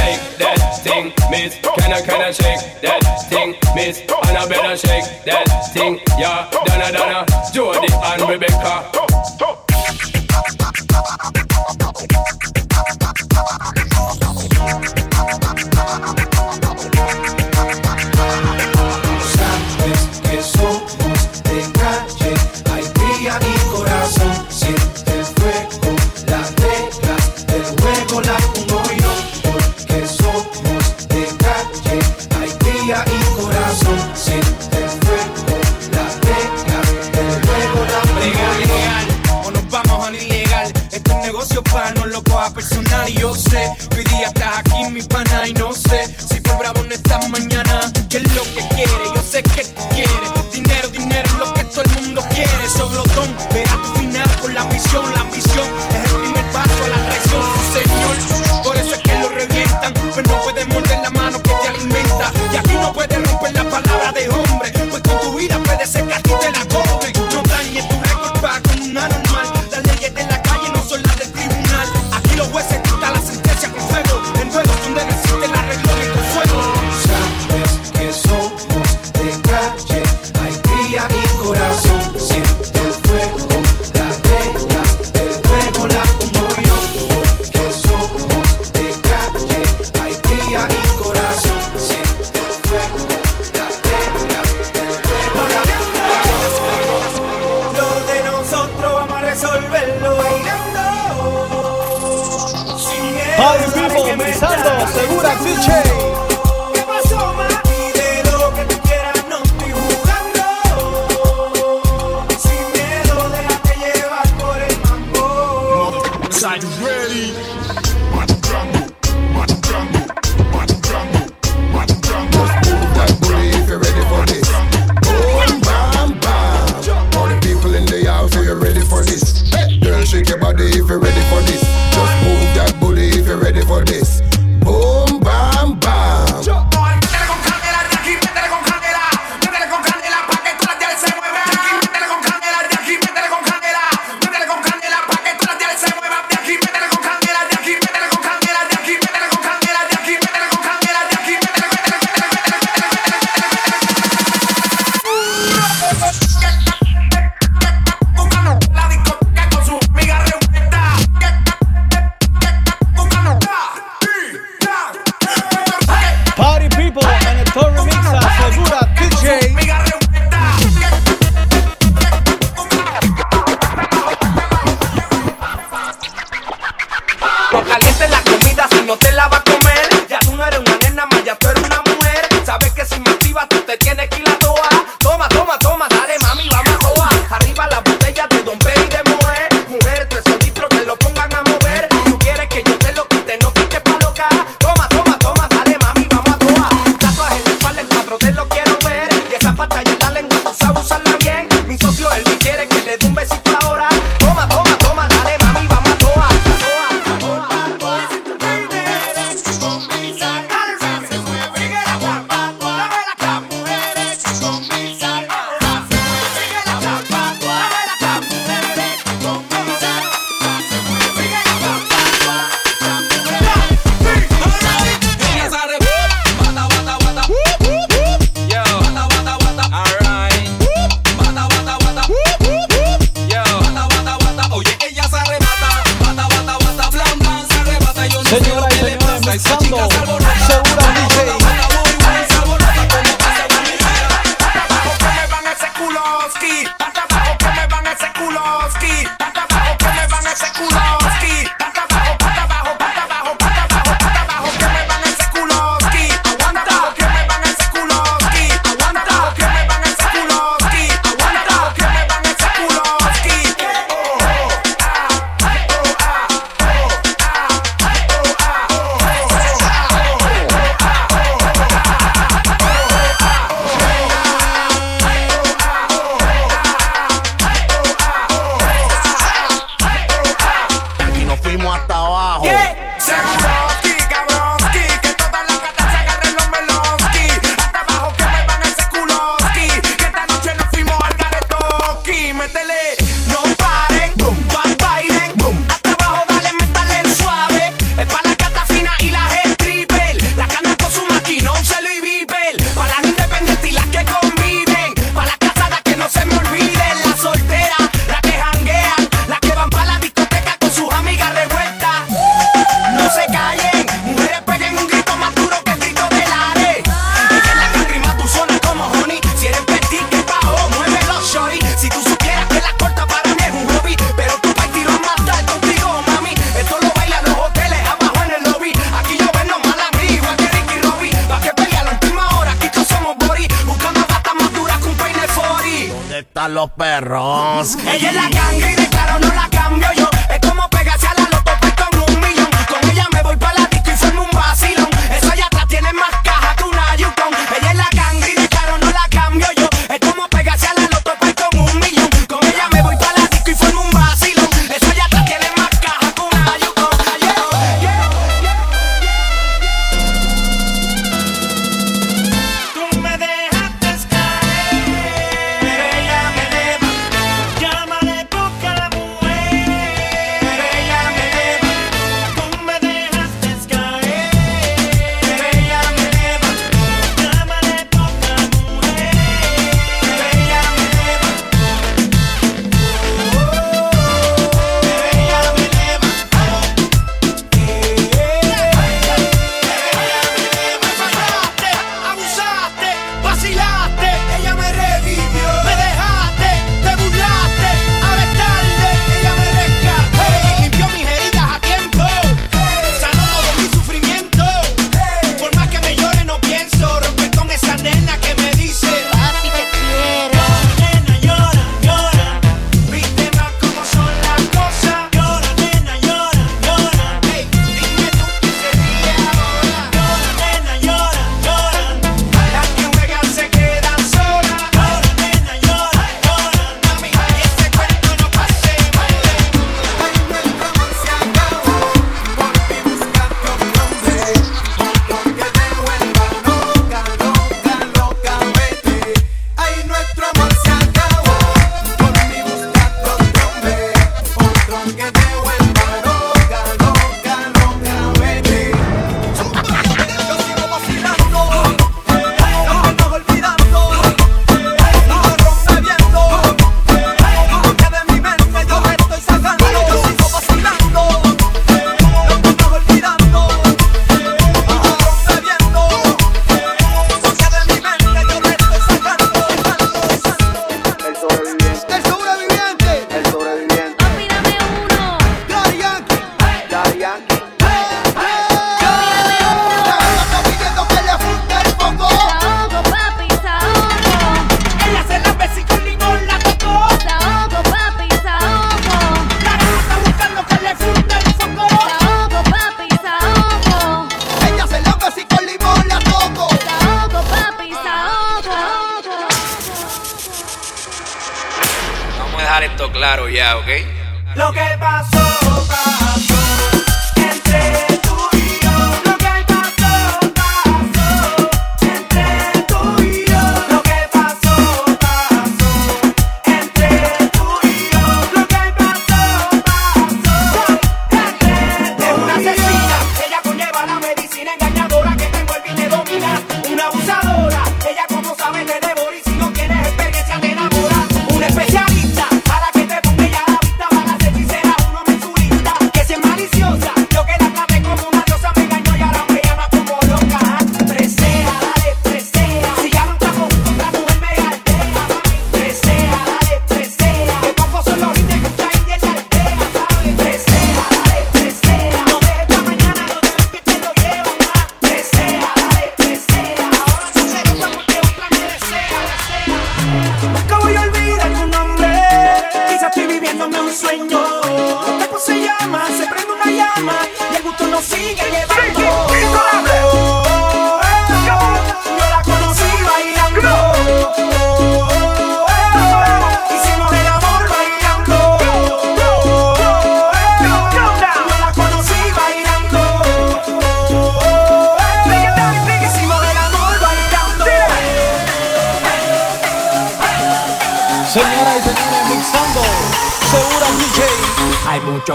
shake that thing, miss? Can I, can I shake that thing, miss? And I better shake that thing, yeah. Donna, Donna, Jody and Rebecca. Para la cata fina y los perros. Ella es la ganga y de claro no la cambio yo. ya, ¿ok? Lo que pasó.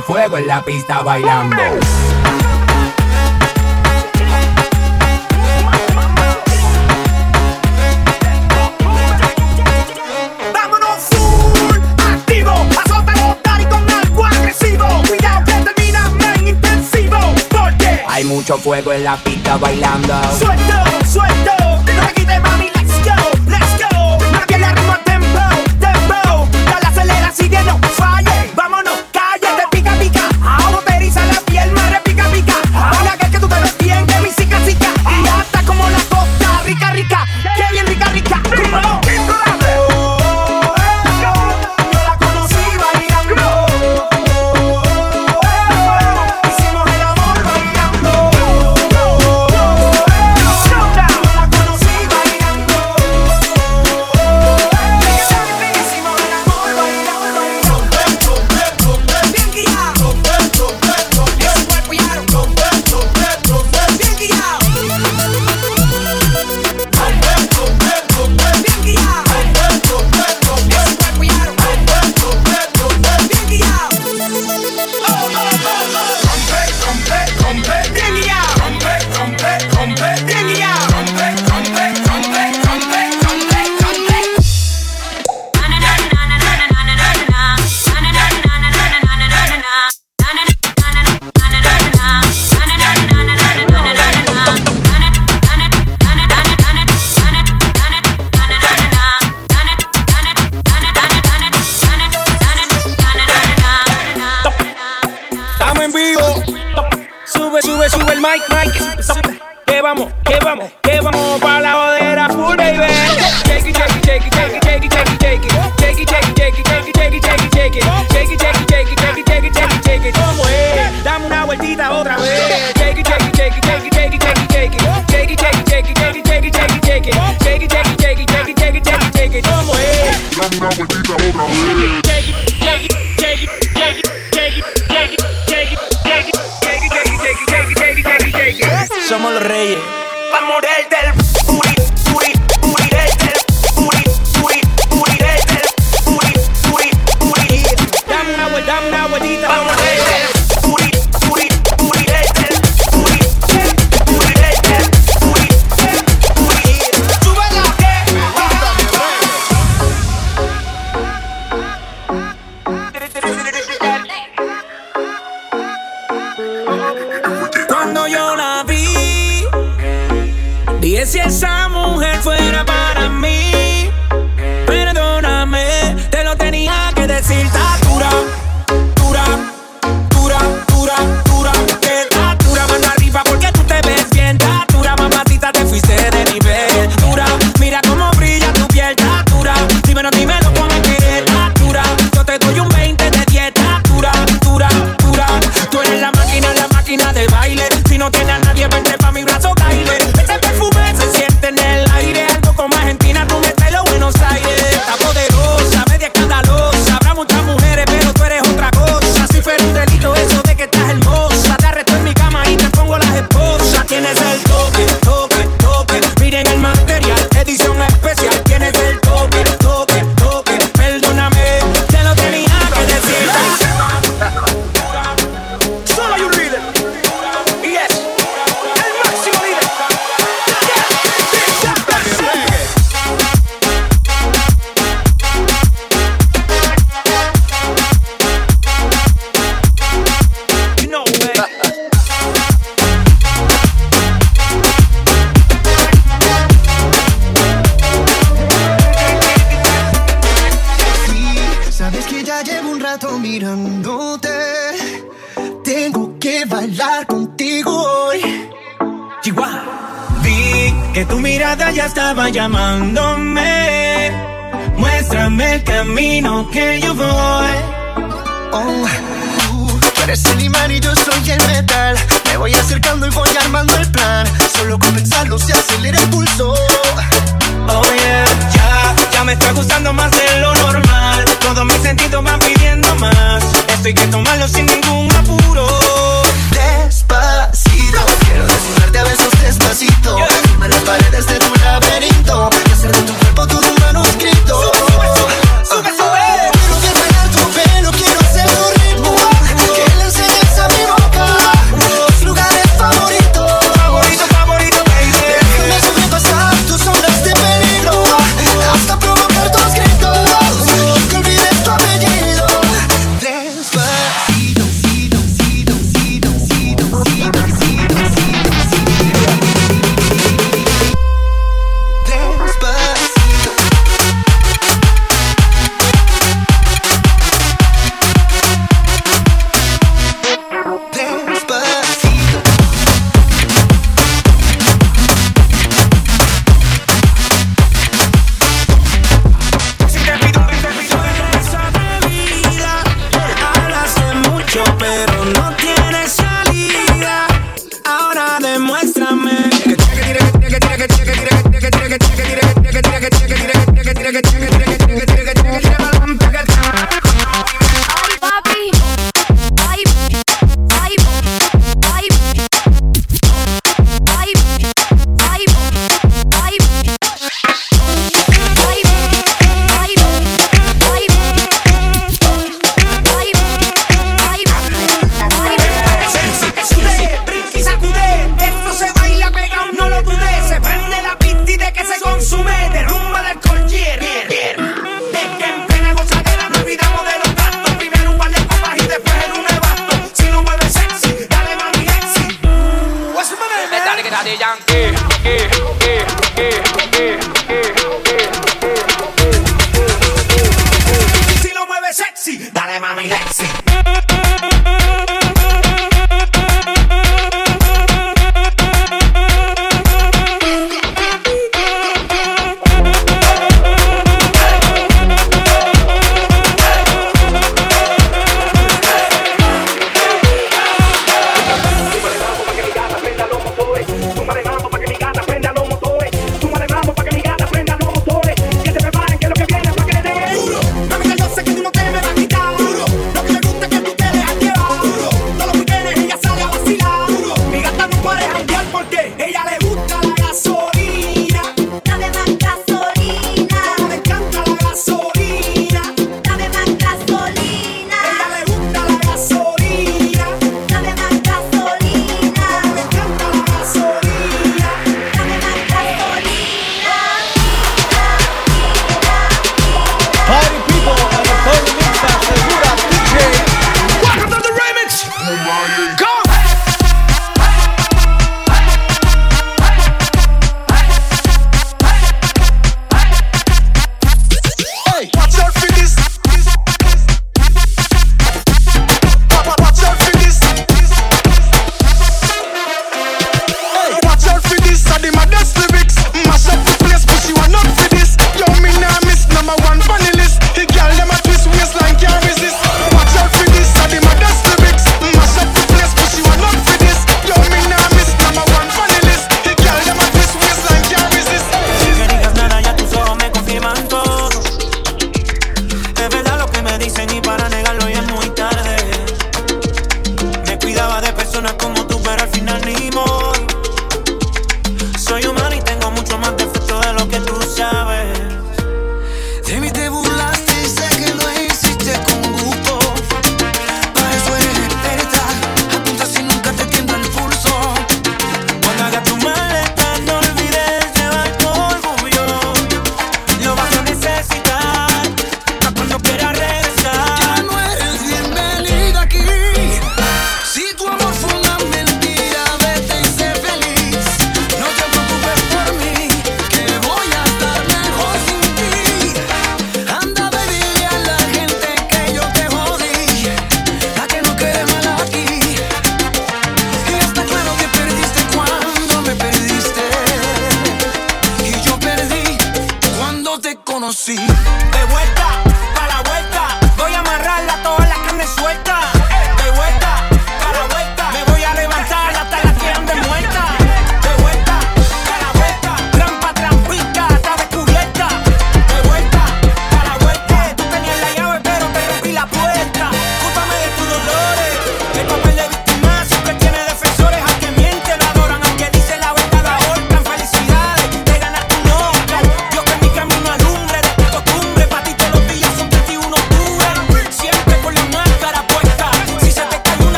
Fuego en la pista bailando. Vámonos full, activo. Azó de botar y con algo agresivo. Cuidado que termina en intensivo. Porque hay mucho fuego en la pista bailando. Suelto, suelto. Somos los reyes. si esa mujer fuera para mí. Sabes que ya llevo un rato mirándote. Tengo que bailar contigo hoy. Chihuahua. Vi que tu mirada ya estaba llamándome. Muéstrame el camino que yo voy. Oh, tú eres el imán y yo soy el metal me voy acercando y voy armando el plan. Solo con pensarlo se acelera el pulso. Oh yeah, ya, ya me está gustando más de lo normal. Todos mis sentidos van pidiendo más. Esto hay que tomarlo sin ningún apuro. Despacito, quiero desnudarte a besos despacito. Yeah. las paredes de tu